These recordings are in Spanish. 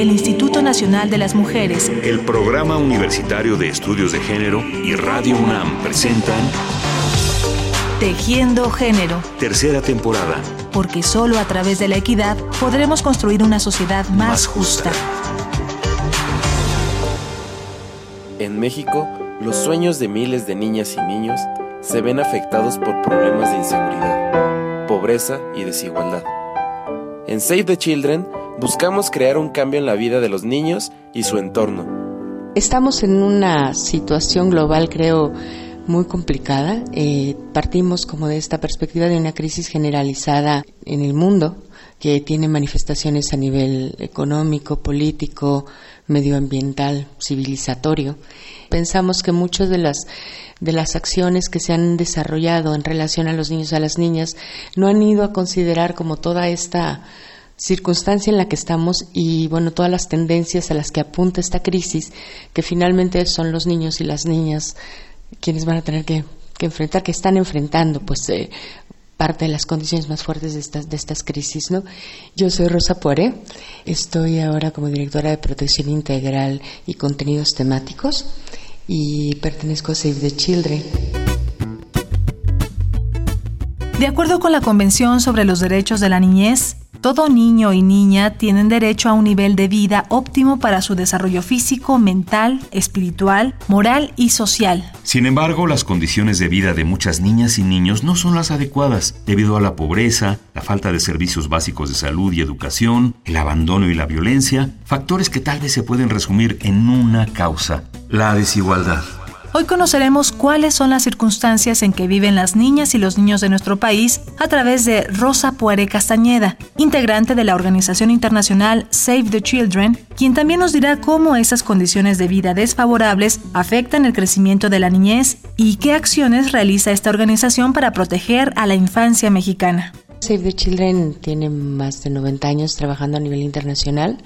el Instituto Nacional de las Mujeres, el Programa Universitario de Estudios de Género y Radio UNAM presentan Tejiendo Género. Tercera temporada. Porque solo a través de la equidad podremos construir una sociedad más, justa. En México, los sueños de miles de niñas y niños se ven afectados por problemas de inseguridad, pobreza y desigualdad. En Save the Children buscamos crear un cambio en la vida de los niños y su entorno. Estamos en una situación global, creo, muy complicada. Eh, partimos como de esta perspectiva de una crisis generalizada en el mundo que tiene manifestaciones a nivel económico, político, medioambiental, civilizatorio. Pensamos que muchas de las de las acciones que se han desarrollado en relación a los niños y a las niñas no han ido a considerar como toda esta circunstancia en la que estamos y bueno todas las tendencias a las que apunta esta crisis que finalmente son los niños y las niñas quienes van a tener que, enfrentar que están enfrentando pues eh, parte de las condiciones más fuertes de estas, de estas crisis. ¿no? Yo soy Rosa Puere, estoy ahora como directora de protección integral y contenidos temáticos y pertenezco a Save the Children. De acuerdo con la Convención sobre los Derechos de la Niñez, todo niño y niña tienen derecho a un nivel de vida óptimo para su desarrollo físico, mental, espiritual, moral y social. Sin embargo, las condiciones de vida de muchas niñas y niños no son las adecuadas debido a la pobreza, la falta de servicios básicos de salud y educación, el abandono y la violencia, factores que tal vez se pueden resumir en una causa, la desigualdad. Hoy conoceremos cuáles son las circunstancias en que viven las niñas y los niños de nuestro país a través de Rosa Puere Castañeda, integrante de la organización internacional Save the Children, quien también nos dirá cómo esas condiciones de vida desfavorables afectan el crecimiento de la niñez y qué acciones realiza esta organización para proteger a la infancia mexicana. Save the Children tiene más de 90 años trabajando a nivel internacional.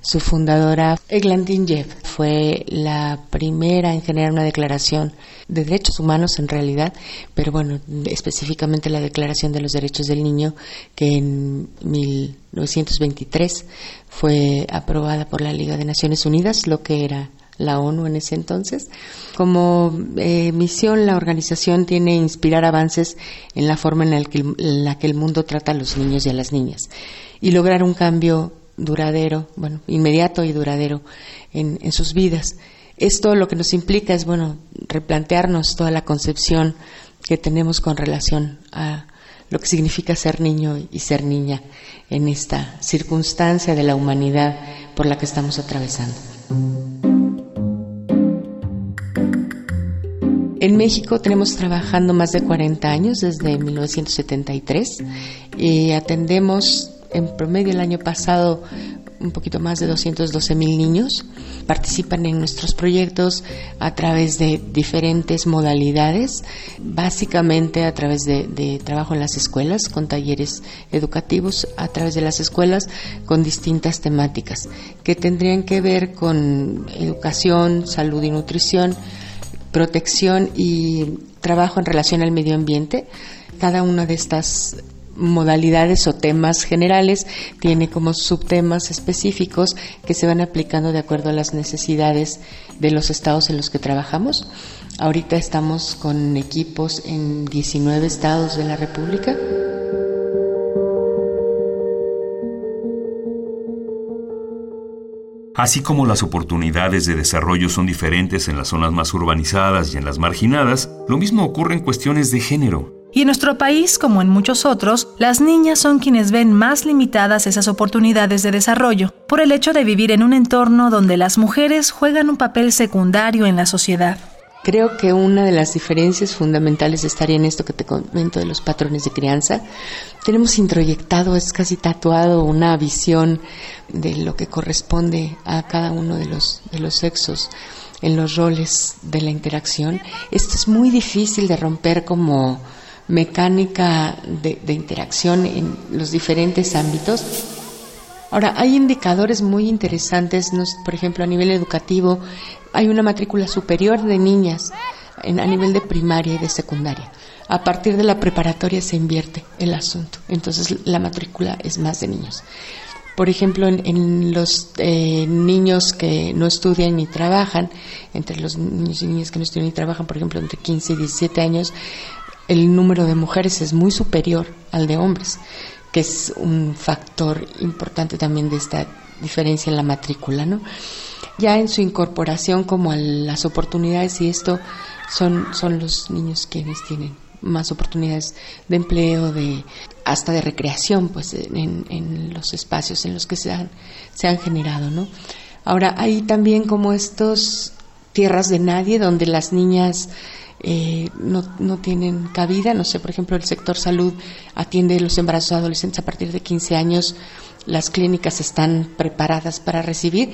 Su fundadora, Eglantin Jeff, fue la primera en generar una declaración de derechos humanos en realidad, pero bueno, específicamente la Declaración de los Derechos del Niño, que en 1923 fue aprobada por la Liga de Naciones Unidas, lo que era la ONU en ese entonces. Como eh, misión, la organización tiene inspirar avances en la forma en la, que, el mundo trata a los niños y a las niñas y lograr un cambio duradero, bueno, inmediato y duradero en, en sus vidas. Esto lo que nos implica es, bueno, replantearnos toda la concepción que tenemos con relación a lo que significa ser niño y ser niña en esta circunstancia de la humanidad por la que estamos atravesando. En México tenemos trabajando más de 40 años, desde 1973, y atendemos en promedio el año pasado un poquito más de 212 mil niños. Participan en nuestros proyectos a través de diferentes modalidades, básicamente a través de, de, trabajo en las escuelas, con talleres educativos a través de las escuelas, con distintas temáticas que tendrían que ver con educación, salud y nutrición, protección y trabajo en relación al medio ambiente. Cada una de estas modalidades o temas generales tiene como subtemas específicos que se van aplicando de acuerdo a las necesidades de los estados en los que trabajamos. Ahorita estamos con equipos en 19 estados de la República. Así como las oportunidades de desarrollo son diferentes en las zonas más urbanizadas y en las marginadas, lo mismo ocurre en cuestiones de género. Y en nuestro país, como en muchos otros, las niñas son quienes ven más limitadas esas oportunidades de desarrollo, por el hecho de vivir en un entorno donde las mujeres juegan un papel secundario en la sociedad. Creo que una de las diferencias fundamentales estaría en esto que te comento de los patrones de crianza. Tenemos introyectado, es casi tatuado, una visión de lo que corresponde a cada uno de los, de los sexos en los roles de la interacción. Esto es muy difícil de romper como mecánica de, de interacción en los diferentes ámbitos. Ahora, hay indicadores muy interesantes, por ejemplo, a nivel educativo, hay una matrícula superior de niñas en, a nivel de primaria y de secundaria. A partir de la preparatoria se invierte el asunto, entonces la matrícula es más de niños. Por ejemplo, en, los eh, niños que no estudian ni trabajan, entre los niños y niñas que no estudian ni trabajan, por ejemplo, entre 15 y 17 años, el número de mujeres es muy superior al de hombres, que es un factor importante también de esta diferencia en la matrícula, ¿no? Ya en su incorporación como a las oportunidades y esto son, son los niños quienes tienen más oportunidades de empleo, de hasta de recreación, pues en, los espacios en los que se han, se han generado, ¿no? Ahora hay también como estos tierras de nadie donde las niñas eh, no, no, tienen cabida. No sé, por ejemplo, el sector salud atiende los embarazos adolescentes a partir de 15 años. Las clínicas están preparadas para recibir,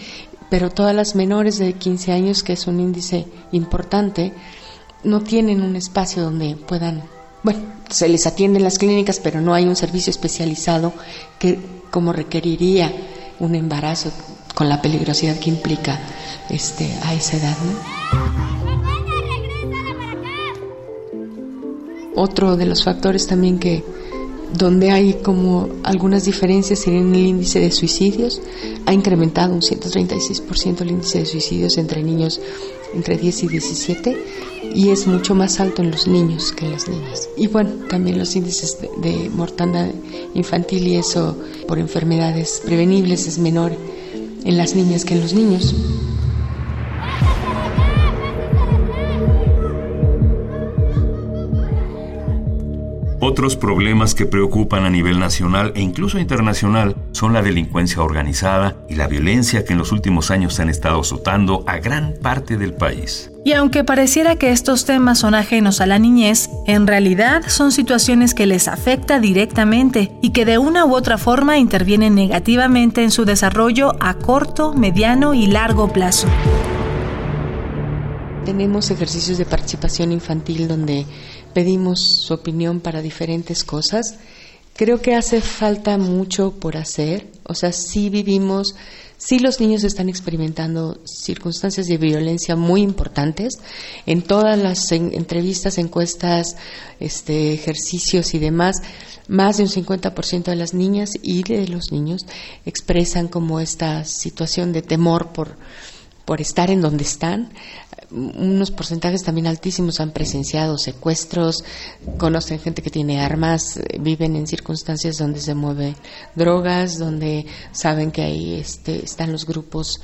pero todas las menores de 15 años, que es un índice importante, no tienen un espacio donde puedan, bueno, se les atiende en las clínicas, pero no hay un servicio especializado que como requeriría un embarazo con la peligrosidad que implica este a esa edad, ¿no? Otro de los factores también que donde hay como algunas diferencias en el índice de suicidios, ha incrementado un 136% el índice de suicidios entre niños entre 10 y 17 y es mucho más alto en los niños que en las niñas. Y bueno, también los índices de, de mortandad infantil y eso por enfermedades prevenibles es menor en las niñas que en los niños. Otros problemas que preocupan a nivel nacional e incluso internacional son la delincuencia organizada y la violencia que en los últimos años han estado azotando a gran parte del país. Y aunque pareciera que estos temas son ajenos a la niñez, en realidad son situaciones que les afecta directamente y que de una u otra forma intervienen negativamente en su desarrollo a corto, mediano y largo plazo. Tenemos ejercicios de participación infantil donde pedimos su opinión para diferentes cosas. Creo que hace falta mucho por hacer, o sea, sí vivimos, sí los niños están experimentando circunstancias de violencia muy importantes. En todas las entrevistas, encuestas, este, ejercicios y demás, más de un 50% de las niñas y de los niños expresan como esta situación de temor por, por estar en donde están unos porcentajes también altísimos han presenciado secuestros, conocen gente que tiene armas, viven en circunstancias donde se mueven drogas, donde saben que ahí este, están los grupos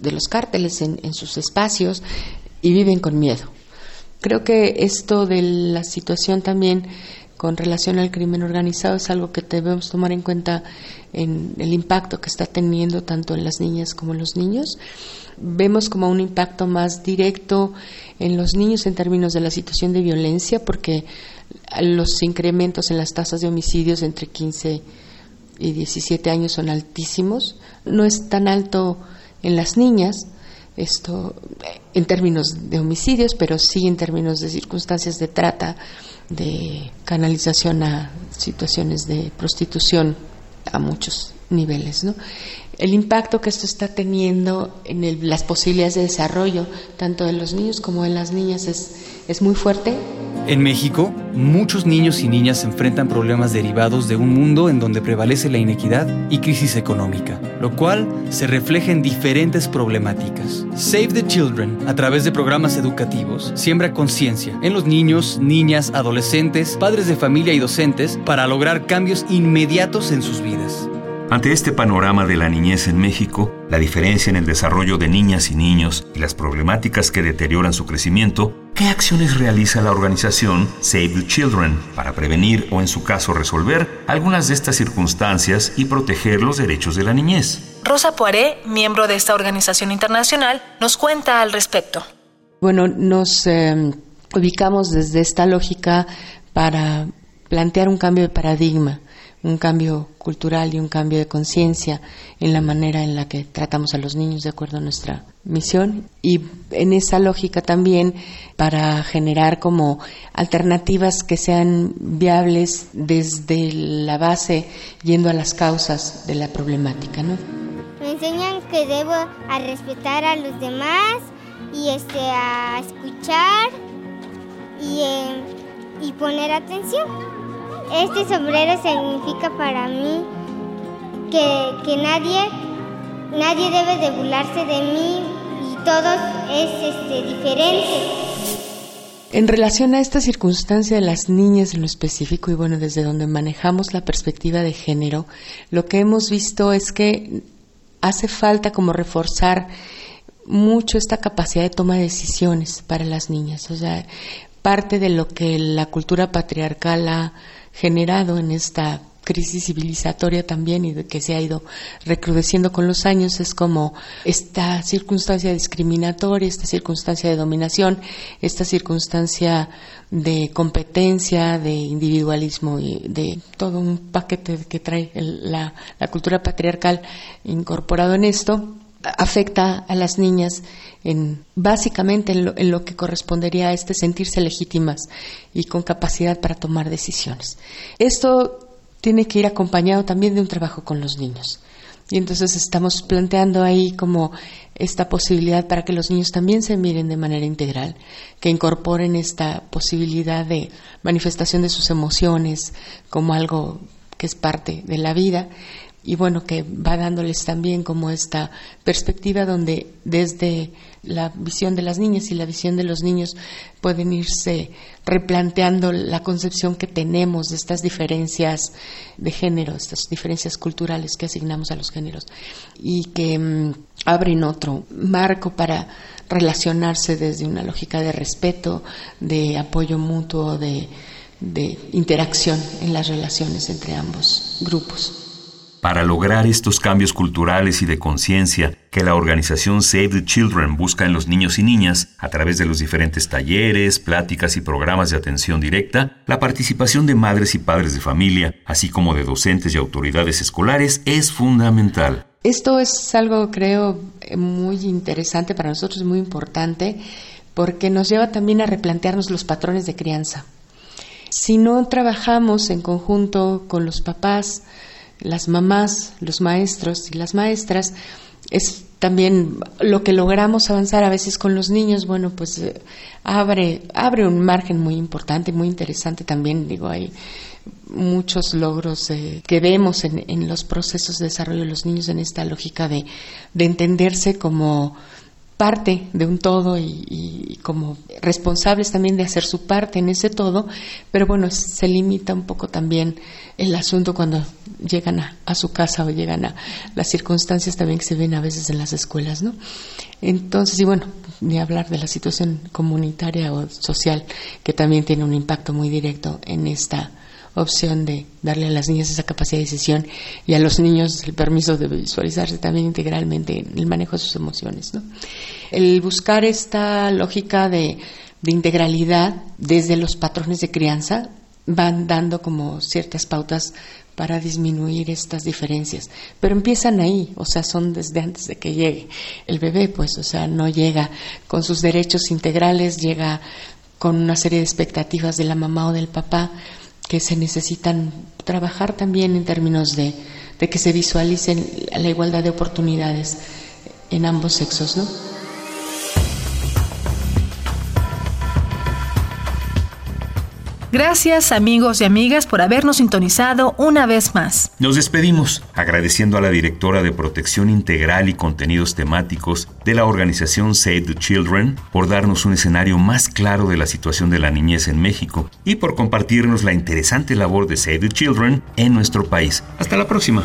de los cárteles en sus espacios y viven con miedo. Creo que esto de la situación también con relación al crimen organizado es algo que debemos tomar en cuenta en el impacto que está teniendo tanto en las niñas como en los niños vemos como un impacto más directo en los niños en términos de la situación de violencia, porque los incrementos en las tasas de homicidios entre 15 y 17 años son altísimos. No es tan alto en las niñas, esto en términos de homicidios, pero sí en términos de circunstancias de trata, de canalización a situaciones de prostitución a muchos niveles, ¿no? el impacto que esto está teniendo en las posibilidades de desarrollo, tanto de los niños como de las niñas, es, es muy fuerte. En México, muchos niños y niñas enfrentan problemas derivados de un mundo en donde prevalece la inequidad y crisis económica, lo cual se refleja en diferentes problemáticas. Save the Children, a través de programas educativos, siembra conciencia en los niños, niñas, adolescentes, padres de familia y docentes para lograr cambios inmediatos en sus vidas. Ante este panorama de la niñez en México, la diferencia en el desarrollo de niñas y niños y las problemáticas que deterioran su crecimiento, ¿qué acciones realiza la organización Save the Children para prevenir o en su caso resolver algunas de estas circunstancias y proteger los derechos de la niñez? Rosa Poiré, miembro de esta organización internacional, nos cuenta al respecto. Bueno, nos eh, ubicamos desde esta lógica para plantear un cambio de paradigma un cambio cultural y un cambio de conciencia en la manera en la que tratamos a los niños de acuerdo a nuestra misión y en esa lógica también para generar como alternativas que sean viables desde la base yendo a las causas de la problemática, ¿no? Me enseñan que debo a respetar a los demás y este a escuchar y, eh, y poner atención. Este sombrero significa para mí que, que nadie, nadie debe de burlarse de mí y todos es este, diferente. En relación a esta circunstancia de las niñas en lo específico y bueno, desde donde manejamos la perspectiva de género, lo que hemos visto es que hace falta como reforzar mucho esta capacidad de toma de decisiones para las niñas. O sea, parte de lo que la cultura patriarcal ha generado en esta crisis civilizatoria también y de que se ha ido recrudeciendo con los años es como esta circunstancia discriminatoria, esta circunstancia de dominación, esta circunstancia de competencia, de individualismo y de todo un paquete que trae la, la cultura patriarcal incorporado en esto afecta a las niñas en básicamente en lo, en lo, que correspondería a este sentirse legítimas y con capacidad para tomar decisiones. Esto tiene que ir acompañado también de un trabajo con los niños. Y entonces estamos planteando ahí como esta posibilidad para que los niños también se miren de manera integral, que incorporen esta posibilidad de manifestación de sus emociones como algo que es parte de la vida y bueno, que va dándoles también como esta perspectiva donde desde la visión de las niñas y la visión de los niños pueden irse replanteando la concepción que tenemos de estas diferencias de género, estas diferencias culturales que asignamos a los géneros y que mm, abren otro marco para relacionarse desde una lógica de respeto, de apoyo mutuo, de interacción en las relaciones entre ambos grupos. Para lograr estos cambios culturales y de conciencia que la organización Save the Children busca en los niños y niñas, a través de los diferentes talleres, pláticas y programas de atención directa, la participación de madres y padres de familia, así como de docentes y autoridades escolares, es fundamental. Esto es algo, creo, muy interesante para nosotros, muy importante, porque nos lleva también a replantearnos los patrones de crianza. Si no trabajamos en conjunto con los papás, las mamás, los maestros y las maestras, es también lo que logramos avanzar a veces con los niños, bueno, pues eh, abre, abre un margen muy importante, muy interesante también, digo, hay muchos logros eh, que vemos en, en, los procesos de desarrollo de los niños en esta lógica de, de entenderse como parte de un todo y, como responsables también de hacer su parte en ese todo, pero bueno, se limita un poco también el asunto cuando llegan a, su casa o llegan a las circunstancias también que se ven a veces en las escuelas, ¿no? Entonces, y bueno, ni hablar de la situación comunitaria o social que también tiene un impacto muy directo en esta opción de darle a las niñas esa capacidad de decisión y a los niños el permiso de visualizarse también integralmente en el manejo de sus emociones. ¿no? El buscar esta lógica de, de integralidad desde los patrones de crianza van dando como ciertas pautas para disminuir estas diferencias. Pero empiezan ahí, o sea, son desde antes de que llegue el bebé, pues, o sea, no llega con sus derechos integrales, llega con una serie de expectativas de la mamá o del papá que se necesitan trabajar también en términos de, de que se visualicen la igualdad de oportunidades en ambos sexos, ¿no? Gracias amigos y amigas por habernos sintonizado una vez más. Nos despedimos agradeciendo a la directora de Protección Integral y Contenidos Temáticos de la organización Save the Children por darnos un escenario más claro de la situación de la niñez en México y por compartirnos la interesante labor de Save the Children en nuestro país. Hasta la próxima.